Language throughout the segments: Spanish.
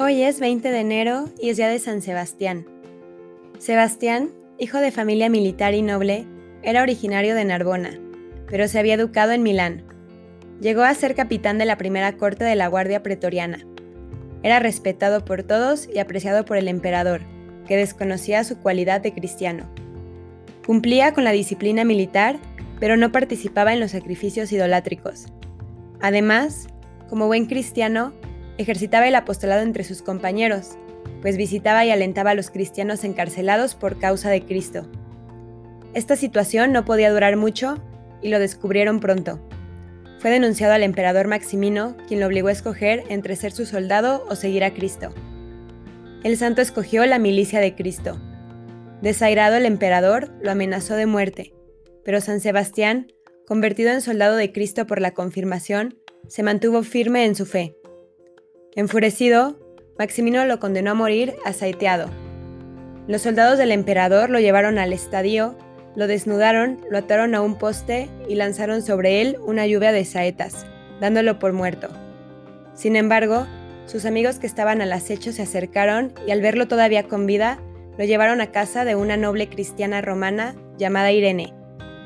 Hoy es 20 de enero y es día de San Sebastián. Sebastián, hijo de familia militar y noble, era originario de Narbona, pero se había educado en Milán. Llegó a ser capitán de la primera corte de la Guardia Pretoriana. Era respetado por todos y apreciado por el emperador, que desconocía su cualidad de cristiano. Cumplía con la disciplina militar, pero no participaba en los sacrificios idolátricos. Además, como buen cristiano, ejercitaba el apostolado entre sus compañeros, pues visitaba y alentaba a los cristianos encarcelados por causa de Cristo. Esta situación no podía durar mucho y lo descubrieron pronto. Fue denunciado al emperador Maximino, quien lo obligó a escoger entre ser su soldado o seguir a Cristo. El santo escogió la milicia de Cristo. Desairado el emperador, lo amenazó de muerte, pero San Sebastián, convertido en soldado de Cristo por la confirmación, se mantuvo firme en su fe. Enfurecido, Maximino lo condenó a morir asaeteado. Los soldados del emperador lo llevaron al estadio, lo desnudaron, lo ataron a un poste y lanzaron sobre él una lluvia de saetas, dándolo por muerto. Sin embargo, sus amigos que estaban al acecho se acercaron y al verlo todavía con vida, lo llevaron a casa de una noble cristiana romana llamada Irene,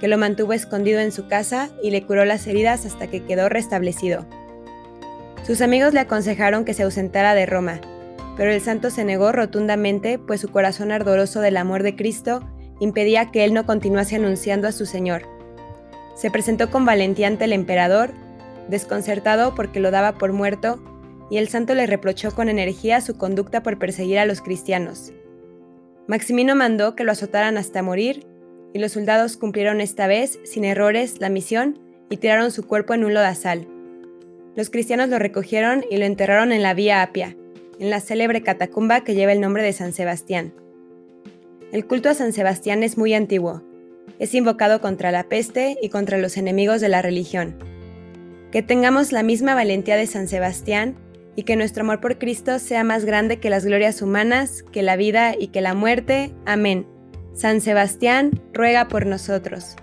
que lo mantuvo escondido en su casa y le curó las heridas hasta que quedó restablecido. Sus amigos le aconsejaron que se ausentara de Roma, pero el santo se negó rotundamente, pues su corazón ardoroso del amor de Cristo impedía que él no continuase anunciando a su Señor. Se presentó con valentía ante el emperador, desconcertado porque lo daba por muerto, y el santo le reprochó con energía su conducta por perseguir a los cristianos. Maximino mandó que lo azotaran hasta morir, y los soldados cumplieron esta vez, sin errores, la misión y tiraron su cuerpo en un lodazal. Los cristianos lo recogieron y lo enterraron en la Vía Apia, en la célebre catacumba que lleva el nombre de San Sebastián. El culto a San Sebastián es muy antiguo. Es invocado contra la peste y contra los enemigos de la religión. Que tengamos la misma valentía de San Sebastián y que nuestro amor por Cristo sea más grande que las glorias humanas, que la vida y que la muerte. Amén. San Sebastián, ruega por nosotros.